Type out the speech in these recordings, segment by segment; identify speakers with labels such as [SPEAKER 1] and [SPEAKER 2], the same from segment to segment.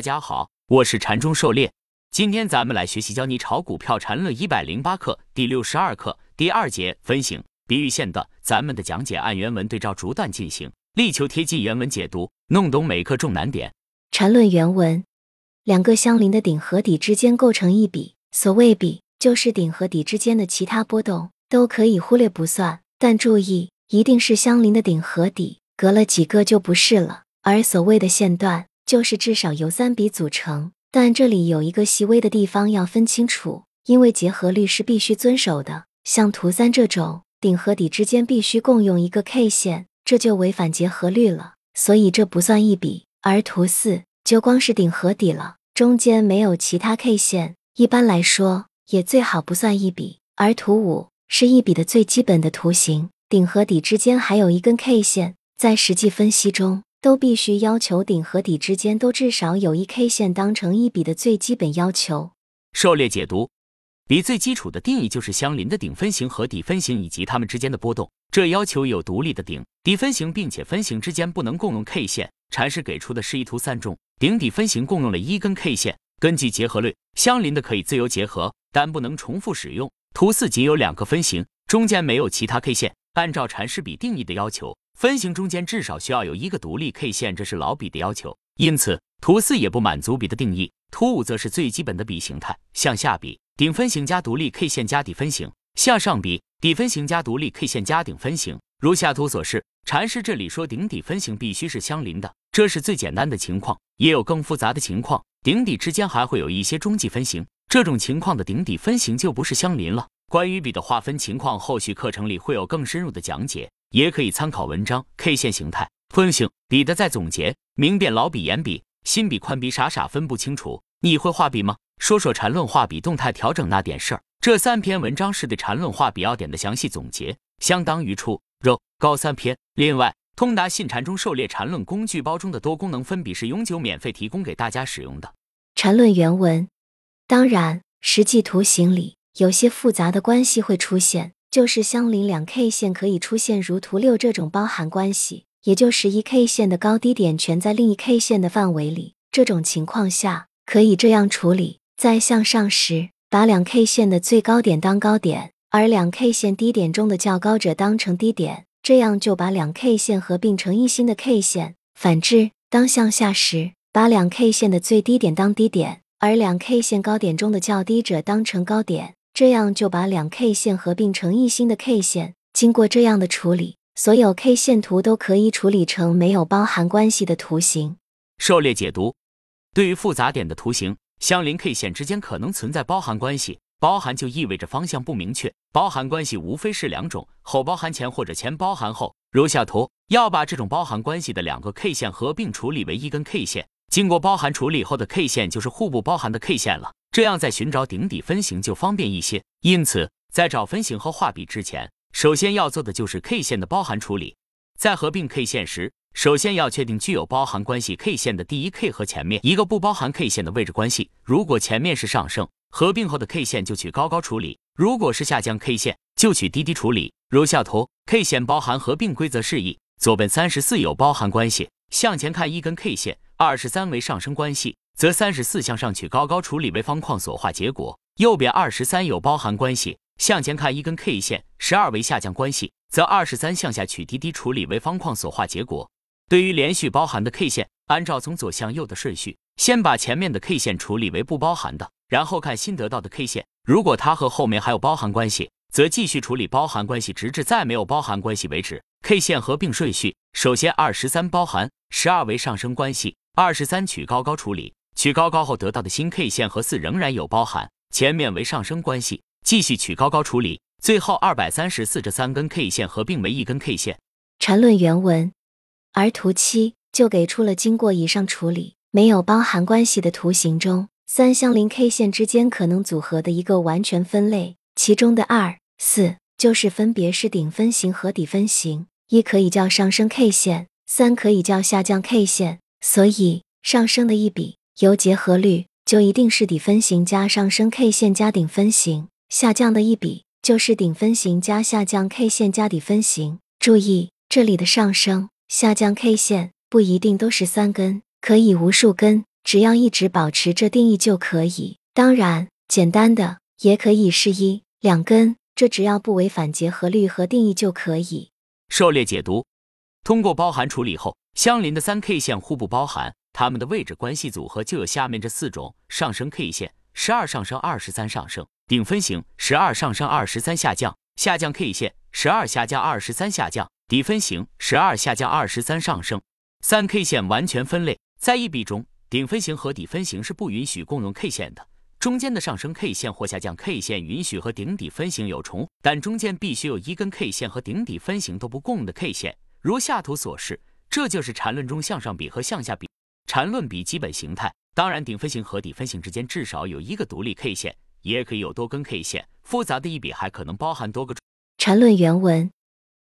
[SPEAKER 1] 大家好，我是禅中狩猎。今天咱们来学习教你炒股票禅论一百零八课第六十二课第二节分形比喻线的。咱们的讲解按原文对照逐段进行，力求贴近原文解读，弄懂每课重难点。
[SPEAKER 2] 禅论原文：两个相邻的顶和底之间构成一笔，所谓笔，就是顶和底之间的其他波动都可以忽略不算，但注意，一定是相邻的顶和底，隔了几个就不是了。而所谓的线段。就是至少由三笔组成，但这里有一个细微的地方要分清楚，因为结合律是必须遵守的。像图三这种顶和底之间必须共用一个 K 线，这就违反结合律了，所以这不算一笔。而图四就光是顶和底了，中间没有其他 K 线，一般来说也最好不算一笔。而图五是一笔的最基本的图形，顶和底之间还有一根 K 线，在实际分析中。都必须要求顶和底之间都至少有一 K 线当成一笔的最基本要求。
[SPEAKER 1] 狩猎解读，笔最基础的定义就是相邻的顶分型和底分型以及它们之间的波动。这要求有独立的顶底分型，并且分型之间不能共用 K 线。禅师给出的示意图三中，顶底分型共用了一根 K 线。根据结合律，相邻的可以自由结合，但不能重复使用。图四仅有两个分型，中间没有其他 K 线。按照禅师比定义的要求。分型中间至少需要有一个独立 K 线，这是老笔的要求，因此图四也不满足笔的定义。图五则是最基本的笔形态，向下笔顶分型加独立 K 线加底分型，向上笔底分型加独立 K 线加顶分型。如下图所示，禅师这里说顶底分型必须是相邻的，这是最简单的情况，也有更复杂的情况，顶底之间还会有一些中继分型，这种情况的顶底分型就不是相邻了。关于笔的划分情况，后续课程里会有更深入的讲解。也可以参考文章 K 线形态分型笔的再总结明辨老笔严笔新笔宽笔傻傻分不清楚。你会画笔吗？说说缠论画笔动态调整那点事儿。这三篇文章是对缠论画笔要点的详细总结，相当于初、肉、高三篇。另外，通达信禅中狩猎缠论工具包中的多功能分笔是永久免费提供给大家使用的。
[SPEAKER 2] 缠论原文。当然，实际图形里有些复杂的关系会出现。就是相邻两 K 线可以出现如图六这种包含关系，也就是一 K 线的高低点全在另一 K 线的范围里。这种情况下可以这样处理：在向上时，把两 K 线的最高点当高点，而两 K 线低点中的较高者当成低点，这样就把两 K 线合并成一新的 K 线。反之，当向下时，把两 K 线的最低点当低点，而两 K 线高点中的较低者当成高点。这样就把两 K 线合并成一新的 K 线。经过这样的处理，所有 K 线图都可以处理成没有包含关系的图形。
[SPEAKER 1] 狩猎解读：对于复杂点的图形，相邻 K 线之间可能存在包含关系。包含就意味着方向不明确。包含关系无非是两种：后包含前或者前包含后。如下图，要把这种包含关系的两个 K 线合并处理为一根 K 线。经过包含处理后的 K 线就是互不包含的 K 线了。这样在寻找顶底分型就方便一些，因此在找分型和画笔之前，首先要做的就是 K 线的包含处理。在合并 K 线时，首先要确定具有包含关系 K 线的第一 K 和前面一个不包含 K 线的位置关系。如果前面是上升，合并后的 K 线就取高高处理；如果是下降 K 线，就取低低处理。如下图，K 线包含合并规则示意：左边三十四有包含关系，向前看一根 K 线，二十三为上升关系。则三十四向上取高高处理为方框所画结果，右边二十三有包含关系，向前看一根 K 线，十二为下降关系，则二十三向下取低低处理为方框所画结果。对于连续包含的 K 线，按照从左向右的顺序，先把前面的 K 线处理为不包含的，然后看新得到的 K 线，如果它和后面还有包含关系，则继续处理包含关系，直至再没有包含关系为止。K 线合并顺序，首先二十三包含，十二为上升关系，二十三取高高处理。取高高后得到的新 K 线和四仍然有包含，前面为上升关系，继续取高高处理，最后二百三十四这三根 K 线合并为一根 K 线。
[SPEAKER 2] 缠论原文，而图七就给出了经过以上处理没有包含关系的图形中，三相邻 K 线之间可能组合的一个完全分类，其中的二四就是分别是顶分型和底分型，一可以叫上升 K 线，三可以叫下降 K 线，所以上升的一笔。由结合律就一定是底分型加上升 K 线加顶分型，下降的一笔就是顶分型加下降 K 线加底分型。注意这里的上升、下降 K 线不一定都是三根，可以无数根。只要一直保持这定义就可以。当然，简单的也可以是一两根，这只要不违反结合律和定义就可以。
[SPEAKER 1] 狩猎解读：通过包含处理后，相邻的三 K 线互不包含，它们的位置关系组合就有下面这四种：上升 K 线，十二上升，二十三上升；顶分型，十二上升，二十三下降；下降 K 线，十二下降，二十三下降；底分型，十二下降，二十三上升。三 K 线完全分类，在一笔中，顶分型和底分型是不允许共用 K 线的。中间的上升 K 线或下降 K 线允许和顶底分型有重，但中间必须有一根 K 线和顶底分型都不共的 K 线，如下图所示。这就是缠论中向上比和向下比缠论比基本形态。当然，顶分型和底分型之间至少有一个独立 K 线，也可以有多根 K 线。复杂的一笔还可能包含多个
[SPEAKER 2] 缠论原文。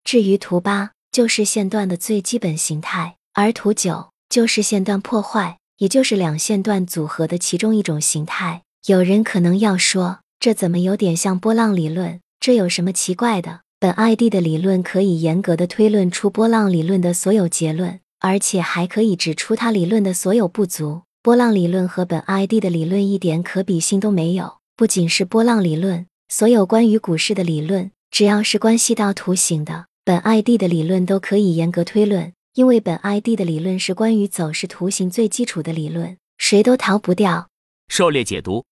[SPEAKER 2] 至于图八，就是线段的最基本形态。而图九就是线段破坏，也就是两线段组合的其中一种形态。有人可能要说，这怎么有点像波浪理论？这有什么奇怪的？本 ID 的理论可以严格的推论出波浪理论的所有结论，而且还可以指出它理论的所有不足。波浪理论和本 ID 的理论一点可比性都没有。不仅是波浪理论，所有关于股市的理论，只要是关系到图形的，本 ID 的理论都可以严格推论。因为本 ID 的理论是关于走势图形最基础的理论，谁都逃不掉。
[SPEAKER 1] 狩猎解读：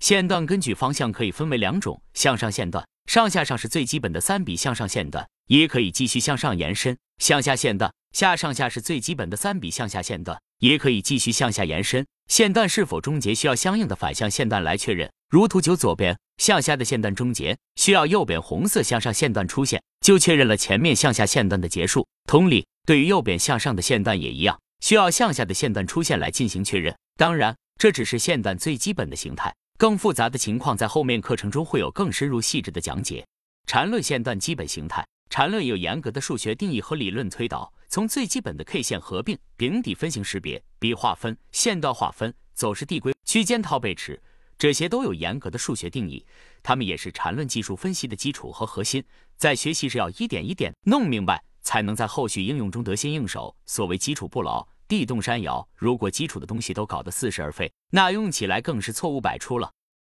[SPEAKER 1] 线段根据方向可以分为两种：向上线段，上下上是最基本的三笔向上线段，也可以继续向上延伸；向下线段，下上下是最基本的三笔向下线段，也可以继续向下延伸。线段是否终结，需要相应的反向线段来确认。如图九左边向下的线段终结，需要右边红色向上线段出现，就确认了前面向下线段的结束。同理。对于右边向上的线段也一样，需要向下的线段出现来进行确认。当然，这只是线段最基本的形态，更复杂的情况在后面课程中会有更深入细致的讲解。缠论线段基本形态，缠论有严格的数学定义和理论推导，从最基本的 K 线合并、顶底分型识别、笔划分、线段划分、走势递归、区间套背驰，这些都有严格的数学定义，它们也是缠论技术分析的基础和核心。在学习时要一点一点弄明白。才能在后续应用中得心应手。所谓基础不牢，地动山摇。如果基础的东西都搞得似是而非，那用起来更是错误百出了。